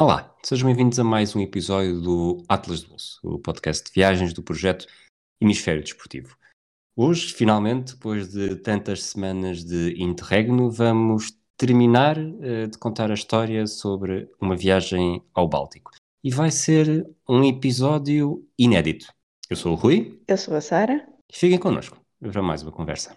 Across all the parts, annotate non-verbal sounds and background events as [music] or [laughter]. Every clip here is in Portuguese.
Olá, sejam bem-vindos a mais um episódio do Atlas de Bolso, o podcast de viagens do projeto Hemisfério Desportivo. Hoje, finalmente, depois de tantas semanas de interregno, vamos terminar uh, de contar a história sobre uma viagem ao Báltico. E vai ser um episódio inédito. Eu sou o Rui. Eu sou a Sara. Fiquem connosco para mais uma conversa.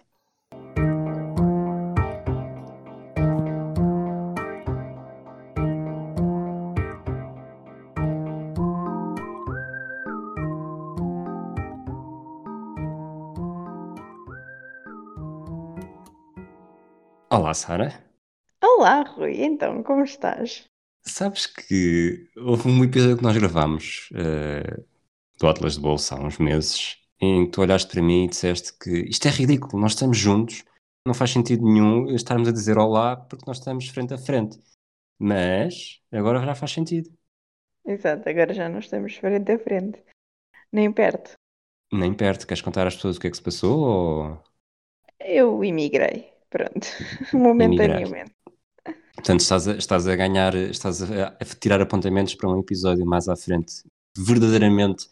Olá, Sara. Olá, Rui. Então, como estás? Sabes que houve um episódio que nós gravámos uh, do Atlas de Bolsa há uns meses em que tu olhaste para mim e disseste que isto é ridículo, nós estamos juntos, não faz sentido nenhum estarmos a dizer olá porque nós estamos frente a frente. Mas agora já faz sentido. Exato, agora já não estamos frente a frente. Nem perto. Nem perto. Queres contar às pessoas o que é que se passou? Ou... Eu imigrei. Pronto, [laughs] momentaneamente. Portanto, estás a, estás a ganhar, estás a, a, tirar apontamentos para um episódio mais à frente, verdadeiramente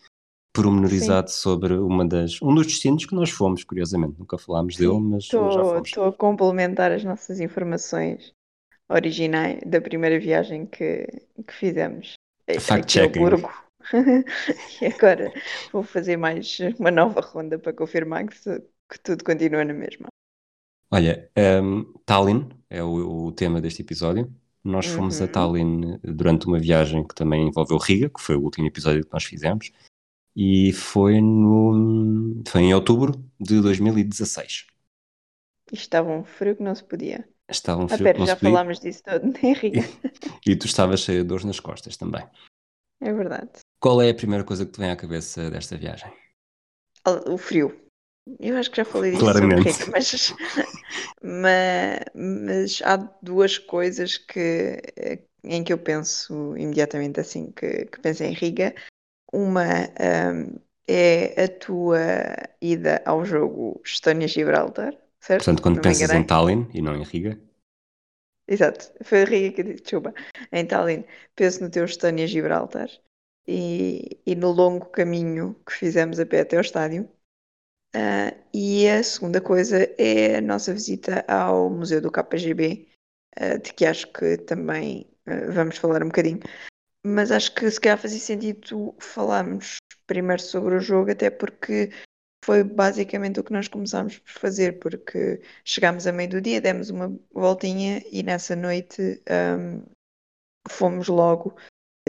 pormenorizado Sim. sobre uma das, um dos destinos que nós fomos, curiosamente. Nunca falámos Sim, dele, mas tô, já fomos. Estou a complementar as nossas informações originais da primeira viagem que, que fizemos. Fact-checking. [laughs] e agora vou fazer mais uma nova ronda para confirmar que, que tudo continua na mesma. Olha, um, Tallinn é o, o, tema deste episódio. Nós fomos uhum. a Tallinn durante uma viagem que também envolveu Riga, que foi o último episódio que nós fizemos, e foi, no, foi em outubro de 2016. E estava um frio que não se podia. Estava um frio que não já se podia. falámos disso todo [laughs] em Riga. E, e tu estavas cheio de dores nas costas também. É verdade. Qual é a primeira coisa que te vem à cabeça desta viagem? O frio. Eu acho que já falei disso Claramente. sobre Riga, mas, mas, mas, há duas coisas que, em que eu penso imediatamente assim que, que penso em Riga. Uma um, é a tua ida ao jogo Estónia-Gibraltar, certo? Portanto, quando não pensas em Tallinn e não em Riga? Exato, foi a Riga que disse, desculpa, em Tallinn, penso no teu Estónia-Gibraltar e, e no longo caminho que fizemos a pé até ao estádio Uh, e a segunda coisa é a nossa visita ao Museu do KGB, uh, ah, de que acho que também uh, vamos falar um bocadinho. Mas acho que se calhar fazia sentido falarmos primeiro sobre o jogo, até porque foi basicamente o que nós começámos por fazer, porque chegámos a meio do dia, demos uma voltinha e nessa noite um, fomos logo.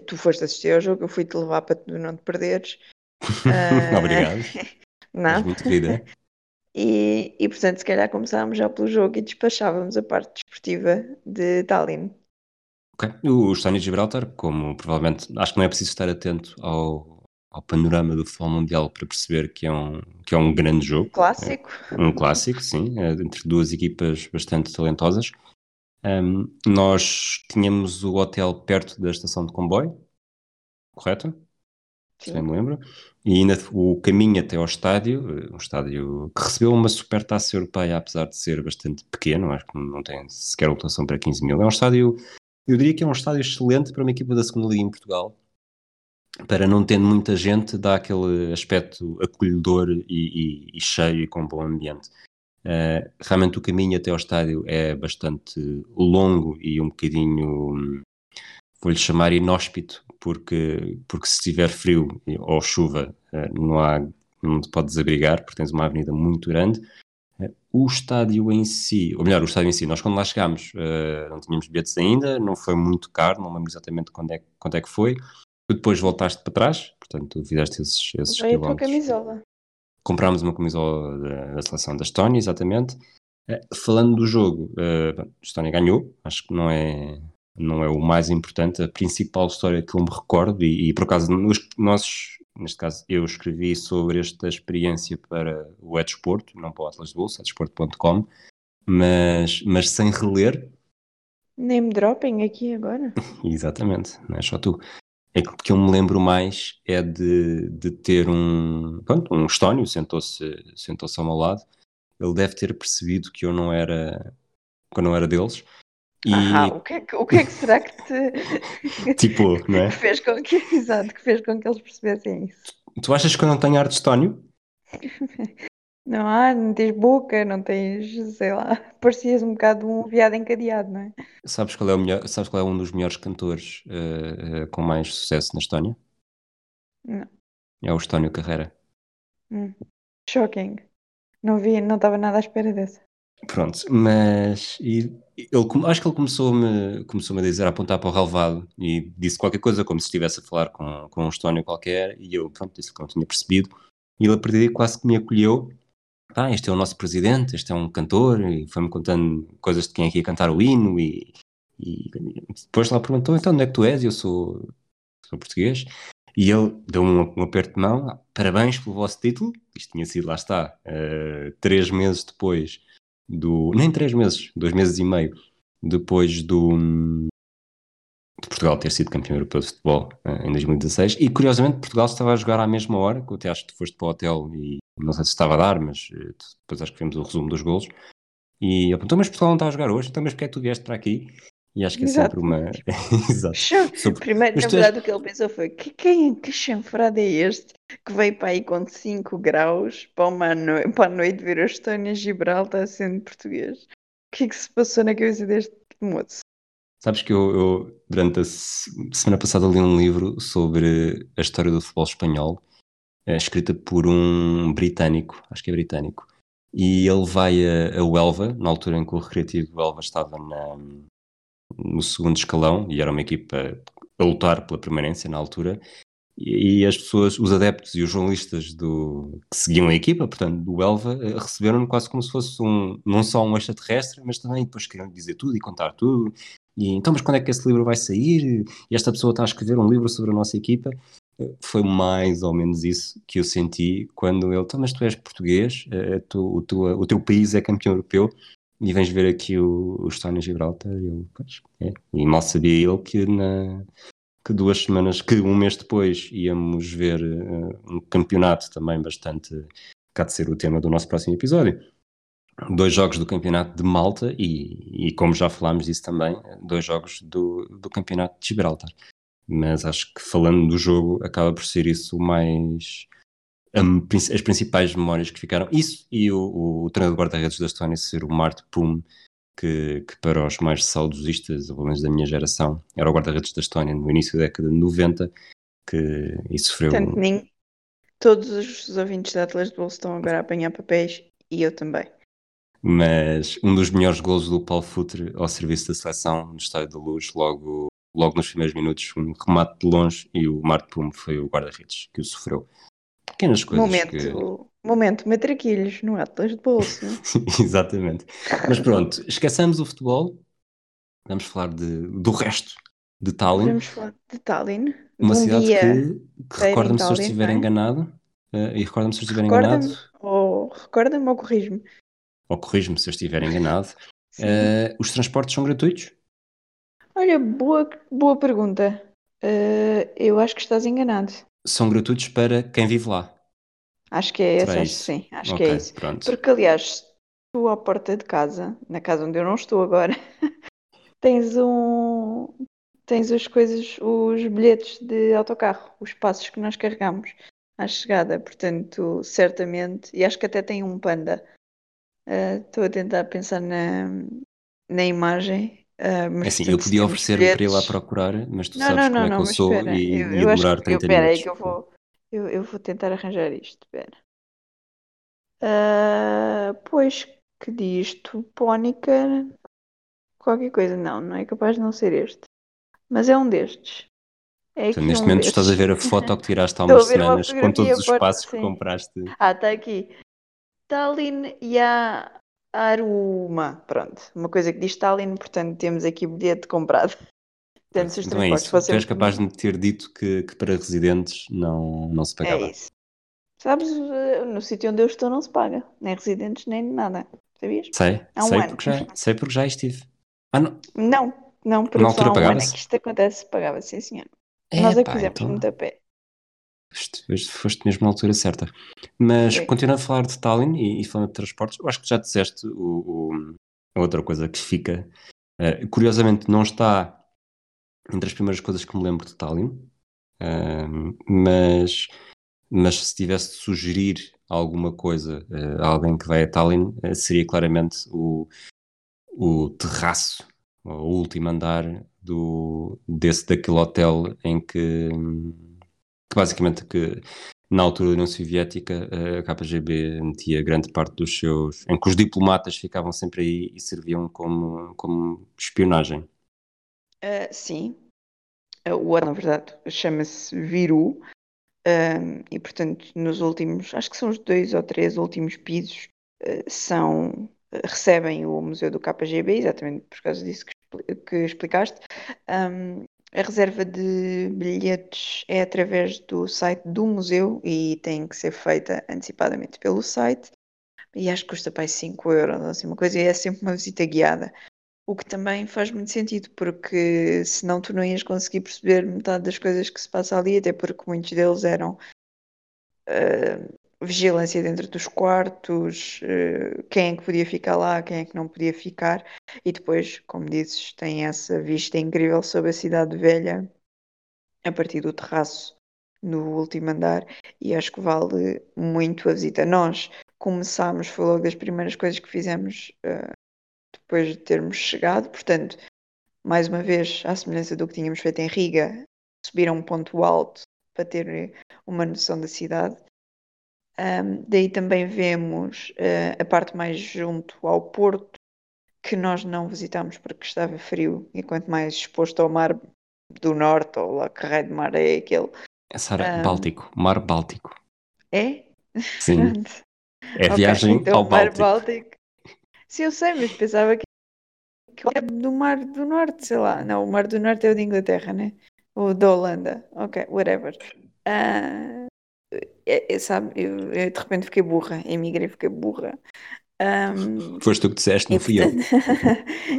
Tu foste assistir ao jogo, eu fui-te levar para tu não te perderes. [laughs] Obrigado. [laughs] Não? muito vida. [laughs] e, e portanto, se calhar começávamos já pelo jogo e despachávamos a parte desportiva de Tallinn. Ok. O Estónia de Gibraltar, como provavelmente acho que não é preciso estar atento ao, ao panorama do futebol mundial para perceber que é um, que é um grande jogo. Clássico. É um clássico, sim, é, entre duas equipas bastante talentosas. Um, nós tínhamos o hotel perto da estação de comboio, correto? Sim. Se bem me lembro. E ainda o caminho até ao estádio, um estádio que recebeu uma super taça europeia, apesar de ser bastante pequeno, acho que não tem sequer lotação para 15 mil. É um estádio, eu diria que é um estádio excelente para uma equipa da segunda liga em Portugal, para não tendo muita gente, dá aquele aspecto acolhedor e, e, e cheio e com bom ambiente. Uh, realmente o caminho até ao estádio é bastante longo e um bocadinho, vou-lhe chamar inóspito, porque, porque se tiver frio ou chuva eh, não, há, não te pode desabrigar, porque tens uma avenida muito grande. Eh, o estádio em si, ou melhor, o estádio em si, nós quando lá chegámos eh, não tínhamos bilhetes ainda, não foi muito caro, não lembro exatamente quando é, quando é que foi. Tu depois voltaste para trás, portanto fizeste esses, esses Veio quilómetros. camisola. Comprámos uma camisola da, da seleção da Estónia, exatamente. falando do jogo, a Estónia ganhou, acho que não é, não é o mais importante, a principal história que eu me recordo, e, e por acaso nós, neste caso eu escrevi sobre esta experiência para o Edsporto, não para o Atlas de Bolsa, edsporto.com, mas, mas sem reler. Name dropping aqui agora. [laughs] Exatamente, não é só tu. É que o que eu me lembro mais é de, de ter um, pronto, um estónio, sentou-se sentou ao meu lado, ele deve ter percebido que eu não era, que eu não era deles, E... Ah, o que, é que, o que é que será que te. [laughs] tipo, [laughs] não é? fez com que, [laughs] exato, que fez com que eles percebessem isso. Tu achas que eu não tenho ar de estónio? Não há, não tens boca, não tens, sei lá, parecias um bocado um viado encadeado, não é? Sabes qual é, o melhor, sabes qual é um dos melhores cantores uh, uh, com mais sucesso na Estónia? Não. É o Estónio Carreira. Hum. Shocking. Não vi, não estava nada à espera dessa. Pronto, mas e, ele, acho que ele começou-me começou a dizer, a apontar para o relevado e disse qualquer coisa como se estivesse a falar com, com um Estónio qualquer e eu, pronto, disse que não tinha percebido e ele a partir daí quase que me acolheu ah, este é o nosso presidente, este é um cantor, e foi-me contando coisas de quem é que ia cantar o hino, e, e, depois lá perguntou, então onde é que tu és? E eu sou, sou português. E ele deu-me um, um, aperto de mão, parabéns pelo vosso título, isto tinha sido, lá está, uh, três meses depois do, nem três meses, dois meses e meio, depois do, de Portugal ter sido campeão europeu de futebol uh, em 2016 e curiosamente Portugal estava a jogar à mesma hora, que eu até acho que tu foste para o hotel e não sei se estava a dar, mas uh, depois acho que vimos o resumo dos golos e apontou, mas Portugal não está a jogar hoje, então mas porque é que tu vieste para aqui? E acho que é Exato. sempre uma. [laughs] Exato. Primeiro, mas na verdade, és... o que ele pensou foi: que, quem, que chanfrado é este que veio para aí com 5 graus para, uma no... para a noite ver a Estónia Gibraltar sendo português? O que é que se passou na cabeça deste moço? Sabes que eu, eu, durante a semana passada li um livro sobre a história do futebol espanhol, é, escrita por um britânico, acho que é britânico, e ele vai a, a Huelva, na altura em que o Recreativo Huelva estava na, no segundo escalão, e era uma equipa a lutar pela permanência na altura, e, as pessoas, os adeptos e os jornalistas do, que seguiam a equipa, portanto, do Elva, eh, receberam-no quase como se fosse um, não só um extraterrestre, mas também depois queriam dizer tudo e contar tudo, e então, mas quando é que esse livro vai sair? E esta pessoa está a escrever um livro sobre a nossa equipa. Foi mais ou menos isso que eu senti quando ele, então, mas tu és português, eh, tu, o, tu, o teu país é campeão europeu e vens ver aqui o, o Estónia Gibraltar. E eu, pois, é. E mal sabia ele que, na, que duas semanas, que um mês depois íamos ver uh, um campeonato também bastante. cá de ser o tema do nosso próximo episódio dois jogos do campeonato de Malta e, e, como já falámos disso também, dois jogos do, do campeonato de Gibraltar. Mas acho que falando do jogo, acaba por ser isso mais. Um, as principais memórias que ficaram. Isso e o, o, treinador de guarda-redes da Estónia ser o Mart Pum, que, que, para os mais saudosistas, ou pelo menos da minha geração, era o guarda-redes da Estónia no início da década de 90, que, e sofreu. Portanto, nem todos os ouvintes da Atlas de Bolso estão agora a apanhar papéis e eu também mas um dos melhores golos do Paulo Futre ao serviço da seleção no Estádio da Luz, logo, logo nos primeiros minutos, um remate de longe e o Marco Pum foi o guarda-redes que o sofreu. Pequenas coisas. Momento, que... momento matraquilhos no Atlas de Bolso. [laughs] Exatamente. Mas pronto, esqueçamos o futebol, vamos falar de, do resto de Tallinn. Vamos falar de Tallinn. Uma cidade que, que recorda-me se eu estiver é? enganado. Uh, e recorda-me se eu estiver enganado. Ou recorda-me ou corrijo-me ou corrijo-me se eu estiver enganado, [laughs] uh, os transportes são gratuitos? Olha, boa, boa pergunta. Uh, eu acho que estás enganado. São gratuitos para quem vive lá. Acho que é esse, acho sim, acho okay, que é isso. Pronto. Porque aliás, tu à porta de casa, na casa onde eu não estou agora, [laughs] tens um tens as coisas, os bilhetes de autocarro, os passos que nós carregamos à chegada, portanto, certamente, e acho que até tem um panda Estou uh, a tentar pensar na, na imagem. Uh, mas, assim, eu podia oferecer-me para ir lá procurar, mas tu não, sabes não, como não, é que eu sou espera, e eu, ia demorar 30 eu, pera, minutos. É que eu vou, eu, eu vou tentar arranjar isto. Espera. Uh, pois, que diz Tupónica, qualquer coisa. Não, não é capaz de não ser este. Mas é um destes. É Portanto, neste um momento destes. estás a ver a foto que tiraste [laughs] há umas semanas com todos os passos que compraste. Ah, está aqui. Stalin e a Aruma. Pronto, uma coisa que diz Stalin, portanto temos aqui bilhete comprado. Portanto, se os então é isso. Fossem... Tu és capaz de me ter dito que, que, para residentes não, não se pagava. É isso. Sabes, eh, no sítio onde eu estou não se paga, nem residentes, nem nada. Sabias? Sei, há um sei, ano. Porque já, sei porque já estive. Ah, não. Não, não, porque Na altura há um ano é que isto acontece, pagava, sim senhor. É, Nós é que fizemos então... muito a pé. Foste, foste mesmo na altura certa. Mas Sim. continuando a falar de Tallinn e, e, falando de transportes, eu acho que já disseste o, o, a outra coisa que fica Uh, curiosamente, não está entre as primeiras coisas que me lembro de Tallinn, uh, mas, mas se tivesse de sugerir alguma coisa uh, a alguém que vai a Tallinn, seria claramente o, o terraço, o último andar do, desse, daquele hotel em que, que basicamente que na altura da União Soviética, a KGB metia grande parte dos seus. em que os diplomatas ficavam sempre aí e serviam como, como espionagem. Uh, sim. Uh, o na verdade, chama-se Viru. Uh, e, portanto, nos últimos, acho que são os dois ou três últimos pisos, uh, são, recebem o Museu do KGB, exatamente por causa disso que, que explicaste. Um, a reserva de bilhetes é através do site do museu e tem que ser feita antecipadamente pelo site. E acho que custa para 5 euros, assim, uma coisa, e é sempre uma visita guiada. O que também faz muito sentido, porque senão tu não ias conseguir perceber metade das coisas que se passa ali, até porque muitos deles eram uh, vigilância dentro dos quartos, uh, quem é que podia ficar lá, quem é que não podia ficar, e depois, como dizes, tem essa vista incrível sobre a cidade velha a partir do terraço no último andar, e acho que vale muito a visita. Nós começámos, foi logo das primeiras coisas que fizemos uh, depois de termos chegado, portanto, mais uma vez, à semelhança do que tínhamos feito em Riga, subir a um ponto alto para ter uma noção da cidade um, daí também vemos uh, a parte mais junto ao porto, que nós não visitámos porque estava frio, e quanto mais exposto ao mar do norte, ou lá que raio de mar é aquele. É Sara, um, Báltico, Mar Báltico. É? Sim. [laughs] é okay, viagem então, ao Mar Báltico. Báltico. Sim, eu sei, mas pensava que era do Mar do Norte, sei lá. Não, o Mar do Norte é o de Inglaterra, né? O da Holanda. Ok, whatever. Uh, é, é, sabe, eu, eu, de repente fiquei burra, emigrei, fiquei burra. Um, Foste tu que disseste, não fui portanto,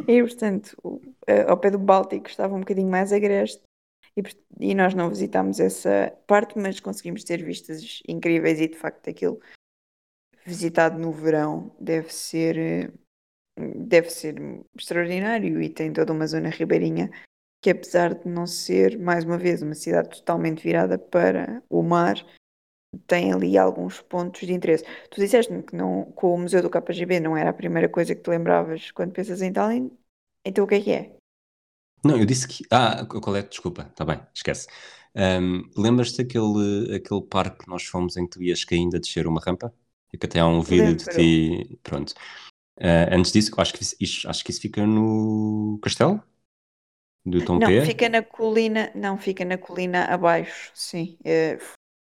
eu. e portanto, [laughs] ao pé do Báltico estava um bocadinho mais agreste e, e nós não visitámos essa parte, mas conseguimos ter vistas incríveis e de facto aquilo visitado no verão deve ser deve ser extraordinário e tem toda uma zona ribeirinha que apesar de não ser, mais uma vez, uma cidade totalmente virada para o mar, tem ali alguns pontos de interesse. Tu disseste-me que não, com o Museu do KGB não era a primeira coisa que te lembravas quando pensas em Tallinn, então o que é que é? Não, eu disse que. Ah, qual é? Desculpa, está bem, esquece. Um, Lembras-te daquele aquele parque que nós fomos em que tu ias caindo a descer uma rampa? E que até há um vídeo de ti. Pronto. Uh, antes disso, acho que, isso, acho que isso fica no castelo do Tom Não, fica na colina, não, fica na colina abaixo, sim. Uh,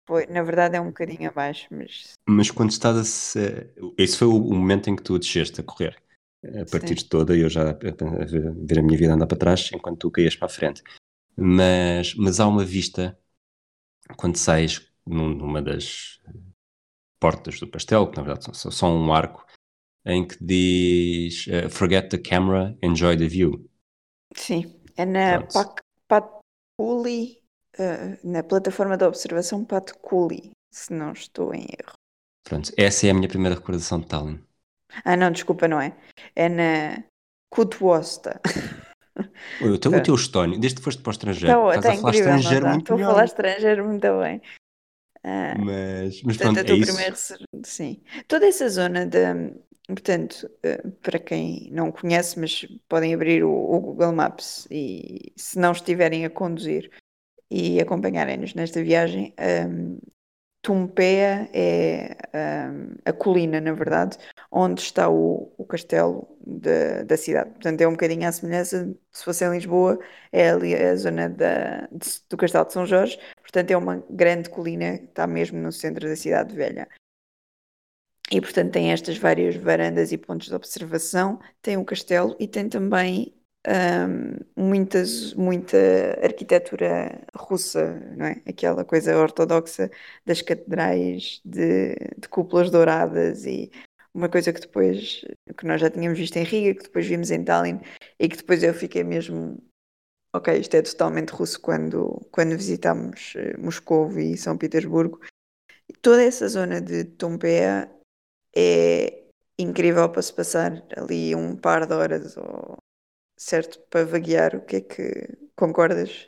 foi, na verdade é um bocadinho abaixo, mas. Mas quando estás a. Se... Esse foi o momento em que tu desceste a correr. A partir Sim. de toda, eu já a ver a minha vida andar para trás enquanto tu caías para a frente. Mas, mas há uma vista quando sais numa das portas do castelo, que na verdade são só um arco, em que diz uh, Forget the camera, enjoy the view. Sim, é na Patuli uh, na plataforma de observação Patculi, se não estou em erro. Pronto, essa é a minha primeira recordação de Tallinn. Ah, não, desculpa, não é. É na Kutwosta. [laughs] O teu, o teu estónio, desde que foste para o estrangeiro, então, estás tá a falar incrível, estrangeiro tá? muito Estou a falar estrangeiro muito bem. Uh, mas, mas pronto, é isso. Primeiro, sim. Toda essa zona de, portanto, uh, para quem não conhece, mas podem abrir o, o Google Maps e se não estiverem a conduzir, e acompanharem-nos nesta viagem. Um, Tumpea é um, a colina, na verdade, onde está o, o castelo de, da cidade. Portanto, é um bocadinho à semelhança, se fosse em Lisboa, é ali a zona da, de, do castelo de São Jorge. Portanto, é uma grande colina está mesmo no centro da cidade velha. E, portanto, tem estas várias varandas e pontos de observação, tem o castelo e tem também um, muitas, muita arquitetura russa, não é? Aquela coisa ortodoxa das catedrais de, de cúpulas douradas e uma coisa que depois, que nós já tínhamos visto em Riga, que depois vimos em Tallinn e que depois eu fiquei mesmo, ok, isto é totalmente russo quando, quando visitámos eh, Moscou e São Petersburgo. Toda essa zona de Tompea é incrível para se passar ali um par de horas ou certo para vaguear. O que é que concordas?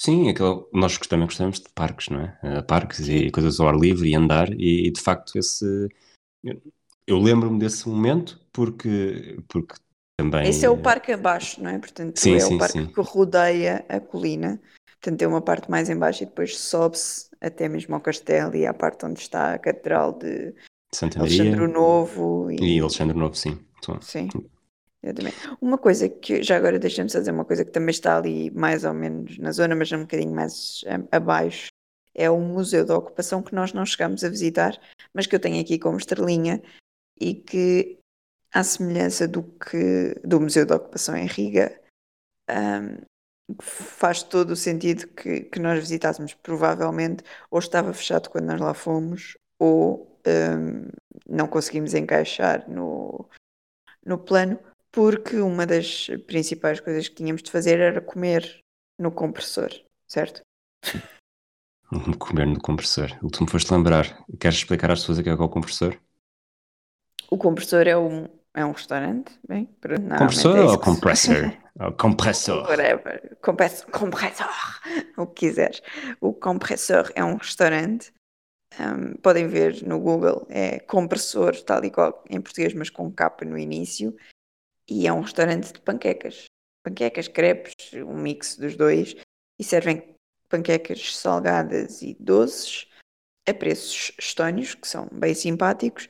Sim, aquilo, nós também gostamos de parques, não é? Uh, parques e coisas ao ar livre e andar, e, e de facto esse. Eu lembro-me desse momento porque, porque também. Esse é o parque abaixo, não é? Portanto, Sim, é sim, o parque sim. que rodeia a colina. Portanto, tem uma parte mais em baixo e depois sobe-se até mesmo ao castelo e à parte onde está a Catedral de Santa Alexandre Maria o Novo e e Alexandre Novo, sim. Então, Uma coisa que já agora deixa-me só dizer uma coisa que também está ali mais ou menos na zona, mas um bocadinho mais abaixo, é o Museu da Ocupação que nós não chegamos a visitar, mas que eu tenho aqui como estrelinha e que, à semelhança do que do Museu da Ocupação em Riga, ahm, faz todo o sentido que, que nós visitássemos. Provavelmente ou estava fechado quando nós lá fomos, ou ahm, não conseguimos encaixar no, no plano, porque uma das principais coisas que tínhamos de fazer era comer no compressor, certo? [laughs] comer no compressor. O que tu me foste lembrar, queres explicar às pessoas o que é, é o compressor? O compressor é um, é um restaurante, bem, normalmente Compressor é ou compressor? [laughs] Oh, compressor. Whatever. Compress- Compressor. O que quiseres. O compressor é um restaurante. um, podem ver no Google. É compressor, tal e qual em português, mas com capa no início. E é um restaurante de panquecas. Panquecas, crepes, um mix dos dois. E servem panquecas salgadas e doces a preços estónios, que são bem simpáticos.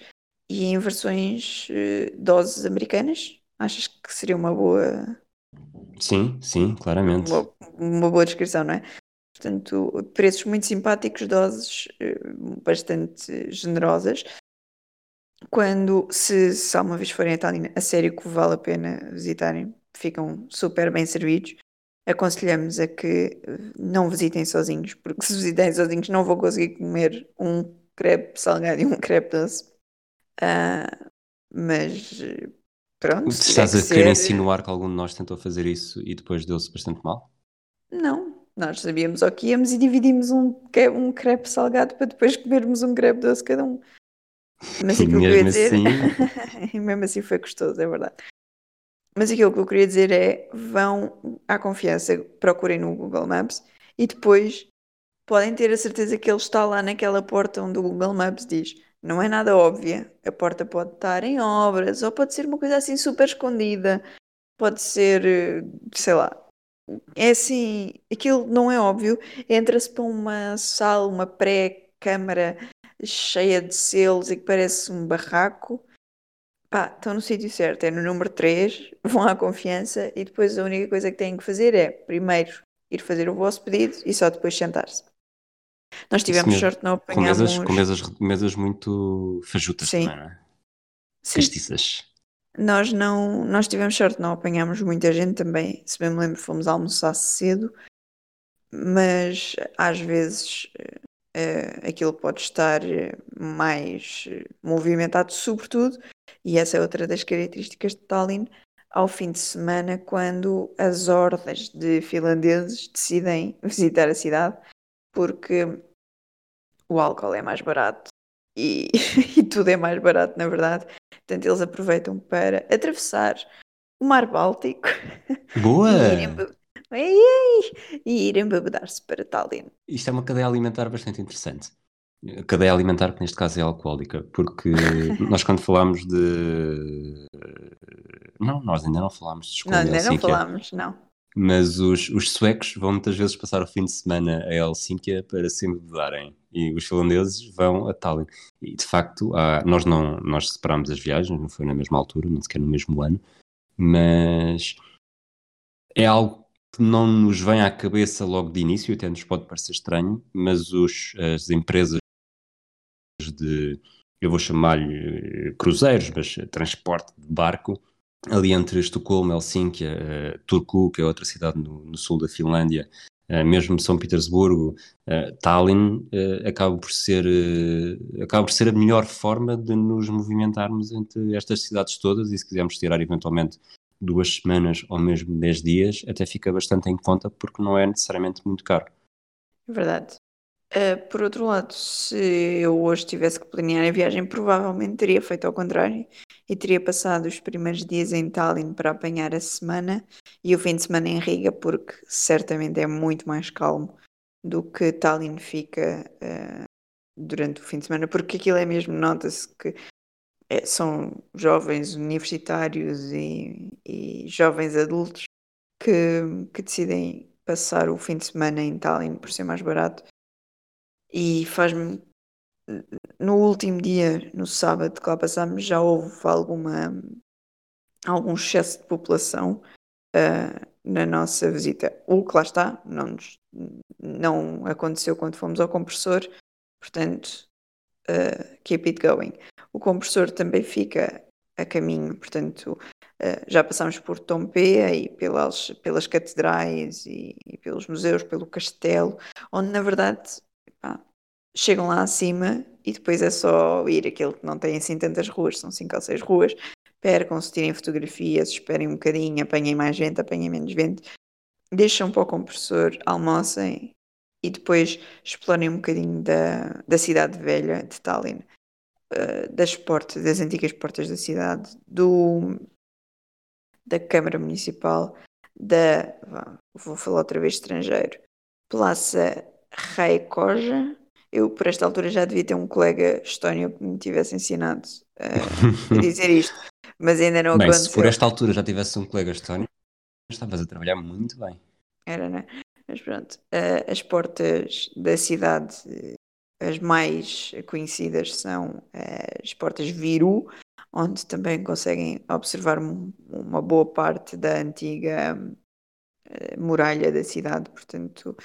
E em versões eh, doses americanas. Achas que seria uma boa Sim, sim, claramente. uma, uma boa descrição, não é? Portanto, preços muito simpáticos, doses eh, bastante generosas. Quando, se, se alguma vez forem a Itália, a sério que vale a pena visitarem, ficam super bem servidos. Aconselhamos a que eh, não visitem sozinhos, porque [laughs] se visitarem sozinhos não vão conseguir comer um crepe salgado e um crepe doce. Ah, mas pronto, Estás a querer ser- insinuar que algum de nós tentou fazer isso e depois deu-se bastante mal? Não, nós sabíamos ao que íamos e dividimos um, um crepe salgado para depois comermos um crepe doce cada um. Mas E aquilo que eu ia dizer. assim- [laughs] mesmo assim foi gostoso, é verdade. Mas aquilo que eu queria dizer é: vão à confiança, procurem no Google Maps e depois podem ter a certeza que ele está lá naquela porta onde o Google Maps diz. Não é nada óbvia. A porta pode estar em obras, ou pode ser uma coisa assim super escondida, pode ser, eh, sei lá, é assim, aquilo não é óbvio. Entra-se para uma sala, uma pré-câmara cheia de selos e que parece um barraco. Pá, estão no sítio certo, é no número 3, [laughs] vão à confiança e depois a única coisa que têm que fazer é, primeiro, ir fazer o vosso pedido e só depois sentar-se. Nós tivemos mesmo. sorte, não Com mesas, com mesas, mesas muito fajutas Sim. também, não é? Sim, Castiças. Nós não, nós tivemos sorte, não apanhámos muita gente também. Se bem me lembro, fomos almoçar cedo, mas às vezes eh, aquilo pode estar eh, mais eh, movimentado, sobretudo, e essa é outra das características de Tallinn, ao fim de semana, quando as hordas de finlandeses decidem [laughs] visitar a cidade, porque o álcool é mais barato e, [laughs] e tudo é mais barato, na verdade. Portanto, eles aproveitam para atravessar o Mar Báltico Boa! [laughs] e irem! E irem bebedar-se para Tallinn. Isto é uma cadeia alimentar bastante interessante. A cadeia alimentar, que neste caso é alcoólica, porque [laughs] nós quando falámos de. Não, nós ainda não falámos de escolha ainda não falámos, não. mas os, os suecos vão muitas vezes passar o fim de semana a Helsínquia para se embebedarem e os finlandeses vão a Tallinn. E de facto, há- nós não nós separámos as viagens, não foi na mesma altura, nem sequer no mesmo ano, mas é algo que não nos vem à cabeça logo de início, até nos pode parecer estranho, mas os, as empresas de, eu vou chamar-lhe eh, cruzeiros, mas eh, transporte de barco, ali entre Estocolmo, Helsínquia, eh, Turku, que é outra cidade no, no sul da Finlândia, eh, mesmo São Petersburgo, eh, Tallinn, acaba por ser acaba por ser a melhor forma de nos movimentarmos entre estas cidades todas e se quisermos tirar eventualmente duas semanas ou mesmo dez dias, até fica bastante em conta porque não é necessariamente muito caro. É verdade. Uh, por outro lado, se eu hoje tivesse que planear a viagem, provavelmente teria feito ao contrário e teria passado os primeiros dias em Tallinn para apanhar a semana e o fim de semana em Riga, porque certamente é muito mais calmo do que Tallinn fica uh, durante o fim de semana, porque aquilo é mesmo, nota-se que é, são jovens universitários e, e jovens adultos que, que decidem passar o fim de semana em Tallinn por ser mais barato e faz-me. No último dia, no sábado que lá passámos, já houve alguma, algum excesso de população uh, na nossa visita. O que lá está, não, nos, não aconteceu quando fomos ao compressor, portanto, uh, keep it going. O compressor também fica a caminho, portanto, uh, já passámos por Tompea e pelas, pelas catedrais e, e, pelos museus, pelo castelo, onde na verdade pá, chegam lá acima e depois é só ir aquele que não tem assim tantas ruas, são cinco ou seis ruas, percam-se, tirem fotografias, esperem um bocadinho, apanhem mais gente, apanhem menos gente, deixam para o compressor, almocem e depois explorem um bocadinho da, da cidade velha de Tallinn, uh, das portas, das antigas portas da cidade, do, da Câmara Municipal, da, vou falar outra vez estrangeiro, Praça Rei Koja. Eu, por esta altura, já devia ter um colega estónio que me tivesse ensinado uh, a [laughs] dizer isto, mas ainda não bem, aconteceu. Se por esta altura já tivesse um colega estónio, estavas a trabalhar muito bem. Era, né? Mas pronto, uh, as portas da cidade, as mais conhecidas são as portas Viru, onde também conseguem observar uma boa parte da antiga uh, muralha da cidade, portanto...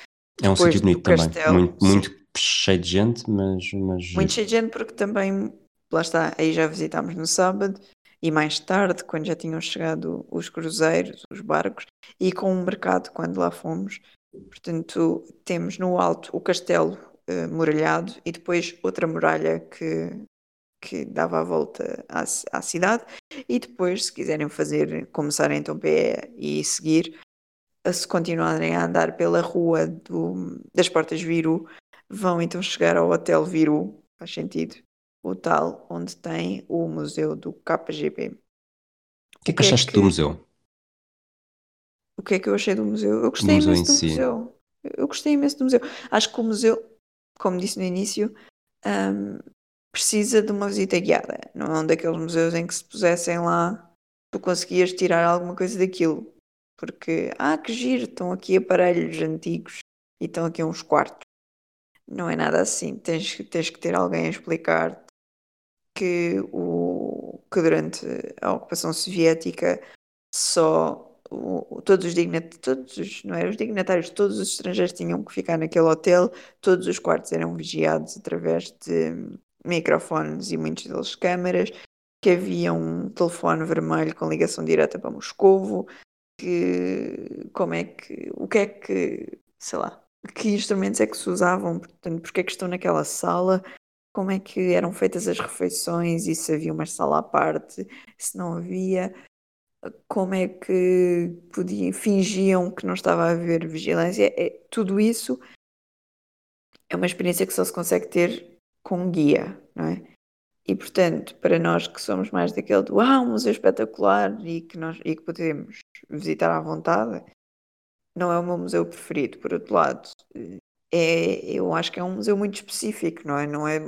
É um sítio bonito também, muito, muito cheio de gente, mas... mas... Muito cheio de gente porque também, lá está, aí já visitámos no sábado, e mais tarde, quando já tinham chegado os cruzeiros, os barcos, e com o mercado, quando lá fomos, Portanto, temos no alto o castelo uh, muralhado e depois outra muralha que, que dava a volta à, à cidade. E depois, se quiserem fazer, começar em Tompé e seguir, se continuarem a andar pela rua do, das Portas Viru, vão então chegar ao Hotel Viru, faz sentido, o tal onde tem o museu do KGB. O que é que achaste é que... do museu? O que é que eu achei do museu? Eu gostei museu imenso do si. museu. Eu gostei imenso do museu. Acho que o museu, como disse no início, um, precisa de uma visita guiada. Não é um daqueles museus em que se pusessem lá, tu conseguias tirar alguma coisa daquilo. Porque, ah, que giro, estão aqui aparelhos antigos e estão aqui uns quartos. Não é nada assim. Tens, tens que ter alguém a explicar que, o, que durante a ocupação soviética só o, todos os dignatários, todos os, não é, os dignatários, todos os estrangeiros tinham que ficar naquele hotel, todos os quartos eram vigiados através de microfones e muitos deles câmaras, que havia um telefone vermelho com ligação direta para Moscovo, que como é que, o que é que, sei lá, que instrumentos é que se usavam, portanto, porque é que estão naquela sala, como é que eram feitas as refeições e se havia uma sala à parte, se não havia, como é que podiam, fingiam que não estava a haver vigilância, é, tudo isso é uma experiência que só se consegue ter com um guia, não é? E portanto, para nós que somos mais daquele do ah, um museu espetacular e que, nós, e que podemos visitar à vontade, não é o meu museu preferido. Por outro lado, é, eu acho que é um museu muito específico, não é? Não é,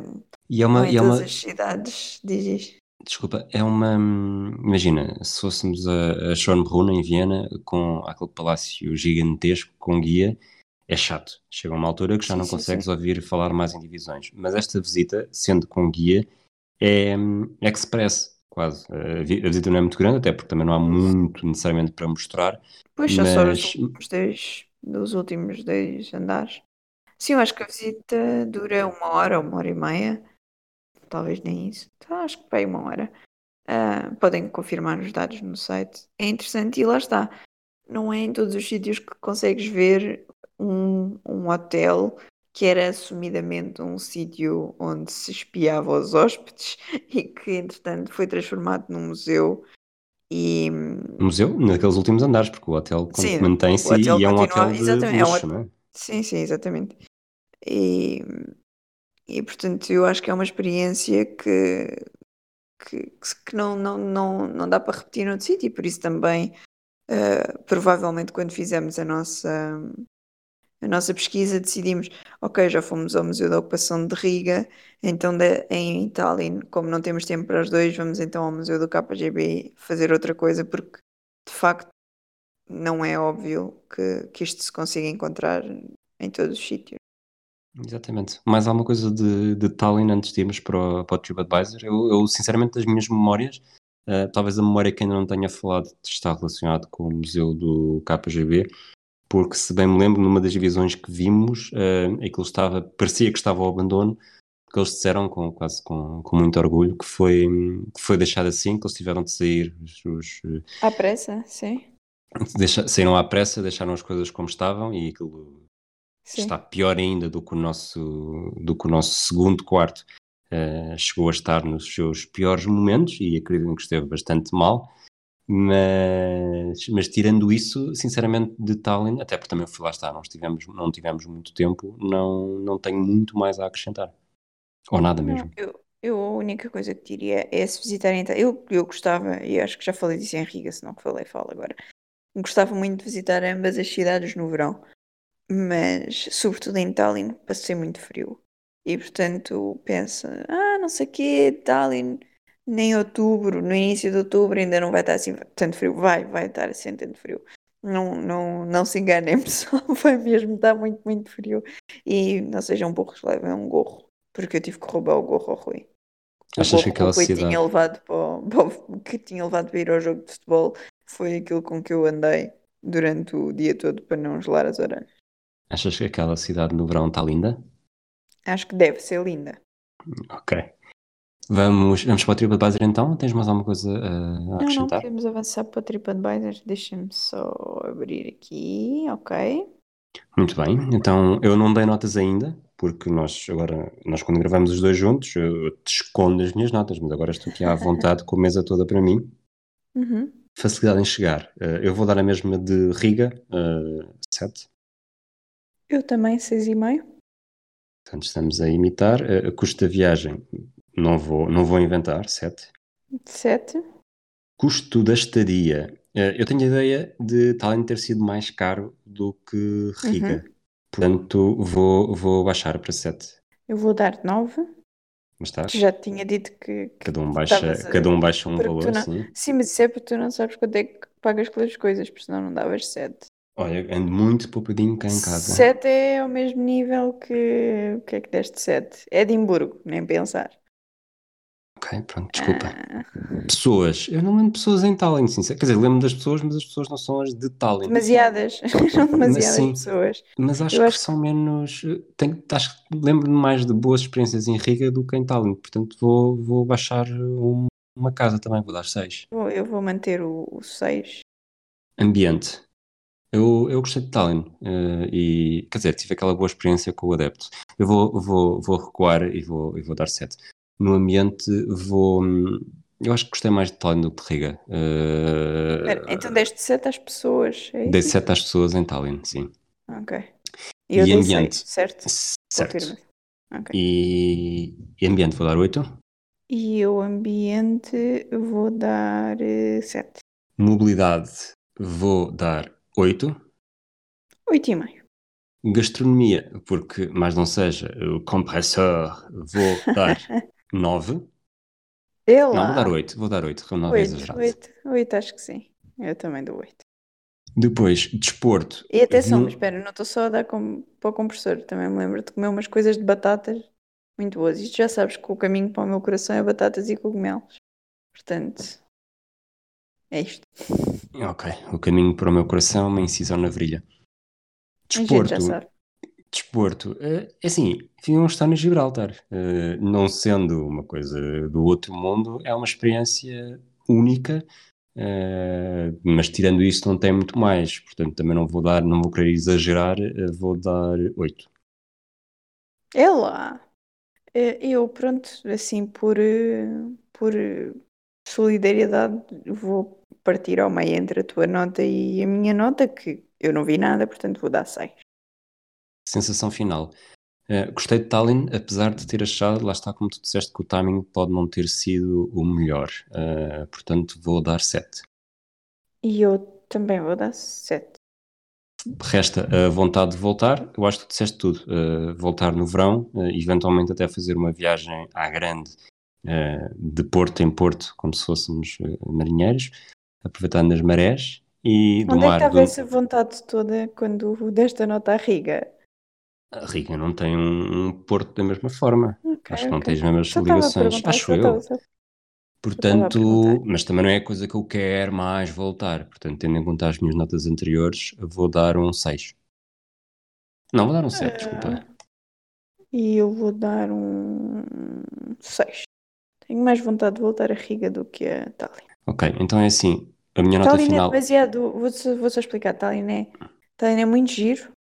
e é uma, não é e é todas uma... as cidades, dizes. Desculpa, é uma. Imagina, se fôssemos a, a Schönbrunn em Viena com aquele palácio gigantesco com guia, é chato. Chega uma altura que já sim, não sim, consegues sim. ouvir falar mais em divisões. Mas esta visita, sendo com guia, é, é express, quase. A visita não é muito grande, até porque também não há muito necessariamente para mostrar. Pois, mas... só os, os dois, dos últimos dois andares. Sim, eu acho que a visita dura uma hora, uma hora e meia talvez nem isso. Então, acho que vai uma hora. Uh, podem confirmar os dados no site. É interessante e lá está. Não é em todos os sítios que consegues ver um, um hotel que era assumidamente um sítio onde se espiava os hóspedes [laughs] e que, entretanto, foi transformado num museu. E... Museu? Naqueles últimos andares, porque o hotel mantém-se e é um hotel de exatamente, luxo, é um... não é? Sim, sim, exatamente. E, e portanto eu acho que é uma experiência que, que, que não, não, não, não dá para repetir noutro sítio, e por isso também uh, provavelmente quando fizemos a nossa a nossa pesquisa decidimos, ok, já fomos ao Museu da Ocupação de Riga, então de, em Tallinn, como não temos tempo para os dois, vamos então ao Museu do KGB fazer outra coisa, porque de facto não é óbvio que, que isto se consiga encontrar em todos os sítios. Exatamente. Mais alguma coisa de, de Tallinn antes de irmos para o, para o TripAdvisor? Eu, eu, sinceramente, das minhas memórias, uh, talvez a memória que ainda não tenha falado está relacionado com o Museu do KGB, porque se bem me lembro, numa das divisões que vimos, uh, aquilo estava, parecia que estava ao abandono, porque eles disseram com, quase com, com muito orgulho que foi, que foi deixado assim, que eles tiveram de sair os, os à pressa, sim. Deixa, saíram à pressa, deixaram as coisas como estavam e aquilo sim. está pior ainda do que o nosso, do que o nosso segundo quarto. Uh, chegou a estar nos seus piores momentos e acredito que esteve bastante mal. Mas, mas tirando isso, sinceramente, de Tallinn, até porque também fui lá estar, nós tivemos, não tivemos muito tempo, não, não tenho muito mais a acrescentar. Ou nada mesmo. Não, eu, eu a única coisa que diria é se visitarem. Eu, eu gostava, e acho que já falei disso em Riga, se não que falei, falo agora. Gostava muito de visitar ambas as cidades no verão, mas sobretudo em Tallinn passei muito frio. E portanto pensa, ah, não sei o quê, Tallinn nem outubro, no início de outubro ainda não vai estar assim tanto frio. Vai, vai estar assim tanto frio. Não, não, não se enganem, [laughs] pessoal, vai mesmo estar muito, muito frio. E não sejam burros, levem um gorro, porque eu tive que roubar o gorro ao Rui. O Achas que aquela que o Rui cidade... tinha levado para, [laughs] para, que tinha levado para ir ao jogo de futebol foi aquilo com que eu andei durante o dia todo para não gelar as orelhas. Achas que aquela cidade no verão está linda? Acho que deve ser linda. Ok. Vamos, vamos para o TripAdvisor então? Tens mais alguma coisa a acrescentar? Não, não, podemos avançar para o TripAdvisor. Deixa-me só abrir aqui, ok. Muito bem, então eu não dei notas ainda, porque nós agora, nós quando gravamos os dois juntos, eu te escondo as minhas notas, mas agora estou aqui à vontade com a mesa toda para mim. Uhum. Facilidade em chegar. Uh, eu vou dar a mesma de Riga, uh, eh, 7. Eu também, 6,5. Portanto, estamos a imitar. Uh, custo da viagem, não vou, não vou inventar, 7. 7. Custo da estadia. Uh, eu tenho a ideia de Tallinn ter sido mais caro do que Riga. Uhum. Portanto, vou, vou baixar para 7. Eu vou dar 9. Mas estás? Já tinha dito que. que cada, um baixa, a... cada um baixa um valor, não... sim. Sim, mas isso é porque tu não sabes quanto é que pagas pelas coisas, porque senão não davas 7. Olha, ando muito poupadinho cá em casa. 7 é ao mesmo nível que. O que é que deste 7? Edimburgo, nem pensar. Ok, pronto, desculpa. Ah. Pessoas, eu não lembro pessoas em Tallinn, sincero. Quer dizer, lembro das pessoas, mas as pessoas não são as de Tallinn. Demasiadas, [laughs] não demasiadas Sim, pessoas. Mas acho eu que acho... são menos. Tenho, acho que lembro-me mais de boas experiências em Riga do que em Tallinn, portanto vou, vou baixar um, uma casa também, vou dar 6. Eu vou manter o 6. Ambiente. Eu, eu gostei de Tallinn uh, e, quer dizer, tive aquela boa experiência com o adepto. Eu vou, vou, vou recuar e vou, e vou dar 7 no ambiente vou. Eu acho que gostei mais de Tallinn do que de Riga. Uh, então deste 7 às pessoas. É dei 7 às pessoas em Tallinn, sim. Ok. E, eu e ambiente. 6, certo? Certo. Okay. E, e ambiente vou dar 8. E o ambiente vou dar 7. Eh, Mobilidade vou dar 8. 8,5. Gastronomia, porque mais não seja, o compressor vou dar [laughs] 9. Eu Não, vou dar 8, vou dar 8, não é exagerado. 8, 8, acho que sim. Eu também dou 8. Depois, desporto. E atenção, mas espera, não estou só a dar com, para o compressor, também me lembro de comer umas coisas de batatas muito boas. Isto já sabes que o caminho para o meu coração é batatas e cogumelos. Portanto, é isto. Ok, o caminho para o meu coração é uma incisão na virilha. Desporto. Desporto. É assim, um estar em Gibraltar. Uh, não sendo uma coisa do outro mundo, é uma experiência única. Uh, mas tirando isso não tem muito mais, portanto também não vou dar, não vou querer exagerar, vou dar 8. É lá. Eu, pronto, assim, por, por solidariedade, vou partir ao meio entre a tua nota e a minha nota, que eu não vi nada, portanto vou dar 6. Sensação final. Uh, gostei de Tallinn, apesar de ter achado, lá está como tu disseste, que o timing pode não ter sido o melhor. Uh, portanto, vou dar 7. E eu também vou dar 7. Resta a vontade de voltar. Eu acho que tu disseste tudo. Uh, voltar no verão, eventualmente até fazer uma viagem à grande, de porto em porto, como se fôssemos marinheiros, aproveitando as marés. E Onde é que estava do... essa vontade toda quando deste a nota à Riga? A Riga não tem um, porto da mesma forma. Okay, Acho que não tem as mesmas só ligações. Acho eu. Portanto, mas também não é coisa que eu quero mais voltar. Portanto, tendo em conta as minhas notas anteriores, vou dar um 6. Não, vou dar um 7, uh, desculpa. E eu vou dar um 6. Tenho mais vontade de voltar a Riga do que a Tallinn. Ok, então é assim. A minha nota Tallinn é final. é demasiado. Vou só, vou só explicar. Tallinn é, Tallinn é muito giro,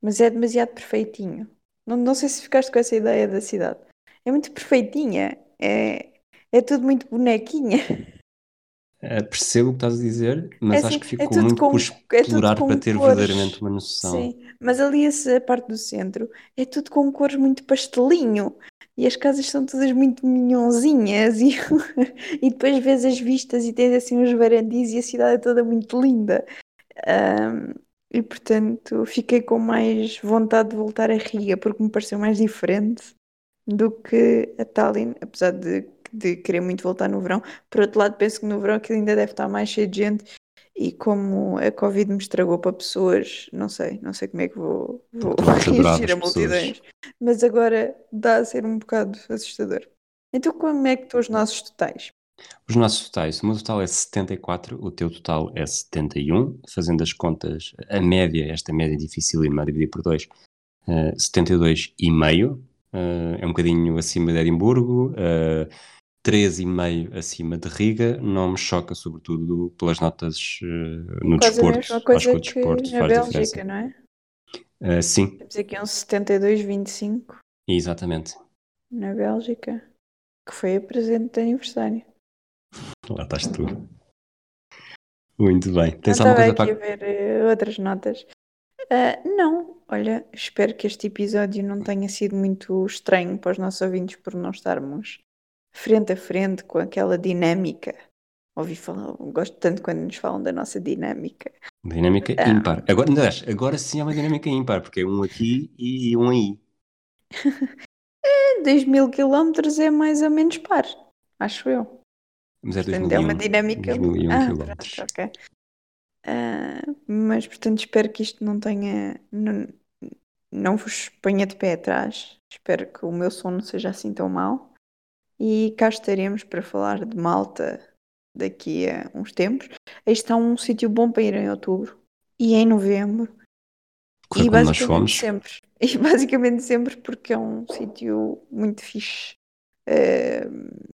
mas é demasiado perfeitinho. Não, não sei se ficaste com essa ideia da cidade. É muito perfeitinha, é, é tudo muito bonequinha. É, percebo o que estás a dizer, mas é, acho que ficou é muito com, por é explorar para ter cores. verdadeiramente uma noção. Sim, mas ali essa parte do centro é tudo com cores muito pastelinho e as casas são todas muito minhonzinhas e, [laughs] e depois vês as vistas e tens assim uns varandis e a cidade é toda muito linda. Um, e portanto fiquei com mais vontade de voltar a Riga porque me pareceu mais diferente do que a Tallinn, apesar de, de querer muito voltar no verão. Por outro lado, penso que no verão aquilo ainda deve estar mais cheio de gente e como a Covid me estragou para pessoas, não sei, não sei como é que vou, vou reagir a multidões. Mas agora dá a ser um bocado assustador. Então como é que estão os nossos totais? Os nossos totais, o meu total é 74, o teu total é 71, fazendo as contas, a média, esta média difícil a dividir por 2, uh, 72,5, uh, é um bocadinho acima de Edimburgo, uh, 3,5 acima de Riga, não me choca sobretudo pelas notas uh, no Quase desporto. A mesma coisa acho que, que o desporto na faz Bélgica, diferença. não é? Uh, sim. Temos aqui um 72,25. Exatamente. Na Bélgica, que foi a presente de aniversário. Lá estás tu. Muito bem. Tens alguma coisa para... aqui a ver uh, outras notas. Não, olha, espero que este episódio não tenha sido muito estranho para os nossos ouvintes por não estarmos frente a frente com aquela dinâmica. Ouvi falar, gosto tanto quando nos falam da nossa dinâmica. Dinâmica ah. ímpar. Agora, agora sim é uma dinâmica ímpar, porque é um aqui e um aí. [laughs] é, 2 mil quilómetros é mais ou menos par, acho eu. Mas é portanto, é uma dinâmica. 2001 ah, quilómetros. Pronto, okay. uh, mas, portanto, espero que isto não tenha. Não, não vos ponha de pé atrás. Espero que o meu sono seja assim tão mau. E cá estaremos para falar de Malta daqui a uns tempos. Este é um sítio bom para ir em outubro e em novembro. Foi e basicamente sempre. E [laughs] basicamente sempre porque é um sítio muito fixe. Uh,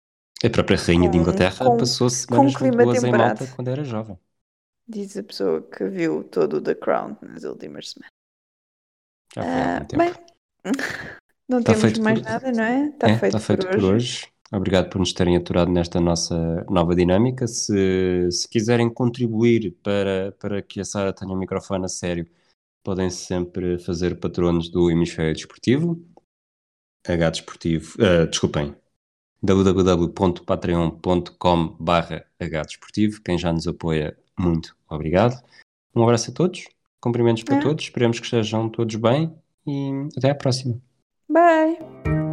a própria rainha com, de Inglaterra com, passou semanas com muito boas em Malta quando era jovem. Diz a pessoa que viu todo o The Crown nas últimas semanas. Já foi uh, Bem, [laughs] não está temos mais nada, não é? Está é, feito, está feito por, por hoje. Obrigado por nos terem aturado nesta nossa nova dinâmica. Se, se quiserem contribuir para, para que a Sara tenha o microfone a sério, podem sempre fazer patronos do Hemisfério Desportivo. H Desportivo, uh, desculpem, www.patreon.com barra hdesportivo. Quem já nos apoia, muito obrigado. Um abraço a todos, cumprimentos para é. todos, esperemos que estejam todos bem e até à próxima. Bye!